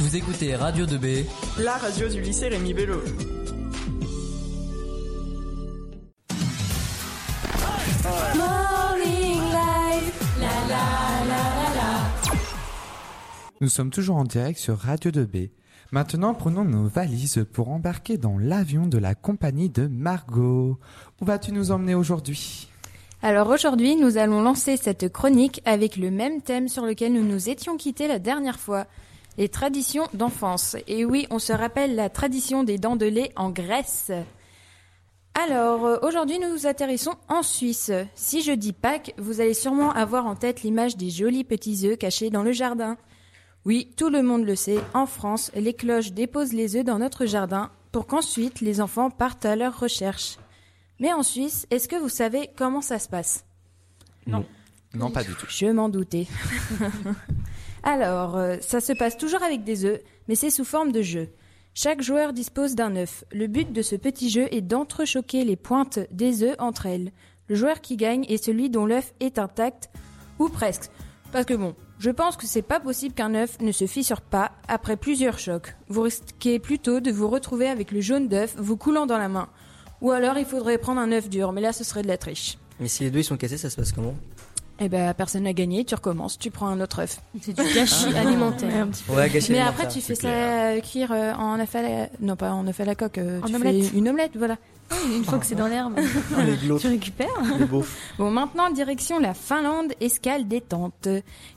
Vous écoutez Radio 2B, la radio du lycée Rémi Bello. Nous sommes toujours en direct sur Radio 2B. Maintenant, prenons nos valises pour embarquer dans l'avion de la compagnie de Margot. Où vas-tu nous emmener aujourd'hui? Alors aujourd'hui, nous allons lancer cette chronique avec le même thème sur lequel nous nous étions quittés la dernière fois. Les traditions d'enfance. Et oui, on se rappelle la tradition des dents de lait en Grèce. Alors, euh, aujourd'hui, nous atterrissons en Suisse. Si je dis Pâques, vous allez sûrement avoir en tête l'image des jolis petits œufs cachés dans le jardin. Oui, tout le monde le sait, en France, les cloches déposent les œufs dans notre jardin pour qu'ensuite les enfants partent à leur recherche. Mais en Suisse, est-ce que vous savez comment ça se passe? Non. Non, pas du tout. Je m'en doutais. Alors, euh, ça se passe toujours avec des œufs, mais c'est sous forme de jeu. Chaque joueur dispose d'un œuf. Le but de ce petit jeu est d'entrechoquer les pointes des œufs entre elles. Le joueur qui gagne est celui dont l'œuf est intact, ou presque. Parce que bon, je pense que c'est pas possible qu'un œuf ne se fissure pas après plusieurs chocs. Vous risquez plutôt de vous retrouver avec le jaune d'œuf vous coulant dans la main. Ou alors il faudrait prendre un œuf dur, mais là ce serait de la triche. Mais si les deux ils sont cassés, ça se passe comment? Eh ben personne n'a gagné, tu recommences, tu prends un autre œuf. C'est du gâchis alimentaire. Ouais, gâcher Mais après tu fais ça euh, cuire euh, en œuf à la... Non pas en œuf à la coque, euh, En tu omelette. fais une omelette, voilà. Une fois que c'est dans l'herbe, Ah, tu récupères. Bon, maintenant, direction la Finlande, escale détente.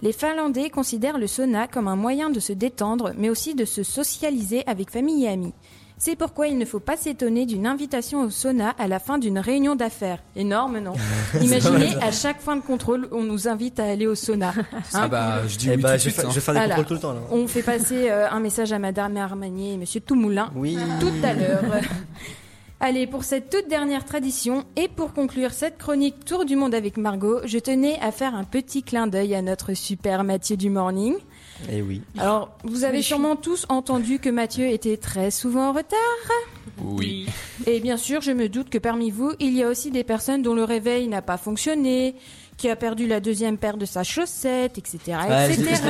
Les Finlandais considèrent le sauna comme un moyen de se détendre, mais aussi de se socialiser avec famille et amis. C'est pourquoi il ne faut pas s'étonner d'une invitation au sauna à la fin d'une réunion d'affaires. Énorme, non Imaginez, à chaque fin de contrôle, on nous invite à aller au sauna. Hein Ah bah, je dis Eh oui bah, tout je de vais, suite. fa- hein. je vais faire des Voilà. contrôles tout le temps là. On fait passer euh, un message à Madame Armanier et Monsieur Toumoulin Oui. tout à l'heure. Allez, pour cette toute dernière tradition et pour conclure cette chronique Tour du monde avec Margot, je tenais à faire un petit clin d'œil à notre super Mathieu du Morning. Et oui. Alors, vous avez sûrement tous entendu que Mathieu était très souvent en retard. Oui. Et bien sûr, je me doute que parmi vous, il y a aussi des personnes dont le réveil n'a pas fonctionné, qui a perdu la deuxième paire de sa chaussette, etc., Ouais, etc.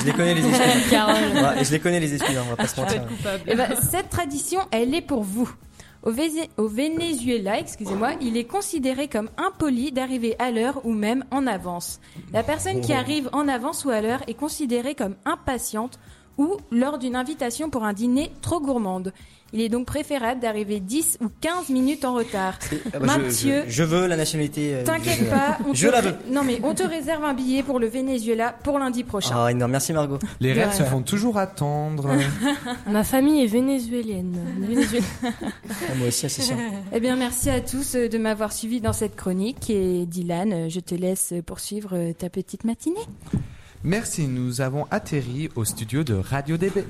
je- les connais les excuses. Carole. Ouais, je les connais les excuses, hein, on va pas se mentir. Eh ben, cette tradition, elle est pour vous. Au, Venezuela, excusez-moi, il est considéré comme impoli d'arriver à l'heure ou même en avance. La personne qui arrive en avance ou à l'heure est considérée comme impatiente ou lors d'une invitation pour un dîner trop gourmande. Il est donc préférable d'arriver 10 ou 15 minutes en retard. Ah bah, je- Mathieu, je, je veux la nationalité. euh, T'inquiète pas, on Je te la veux. Non mais on te réserve un billet pour le Venezuela pour lundi prochain. Ah, énorme. Merci Margot. Les rêves se font toujours attendre. Ma famille est vénézuélienne. Vénézuélienne. Ah, moi aussi, c'est sûr. Eh bien, merci à tous euh, de m'avoir suivi dans cette chronique. Et Dylan, euh, je te laisse poursuivre euh, ta petite matinée. Merci, nous avons atterri au studio de Radio DB.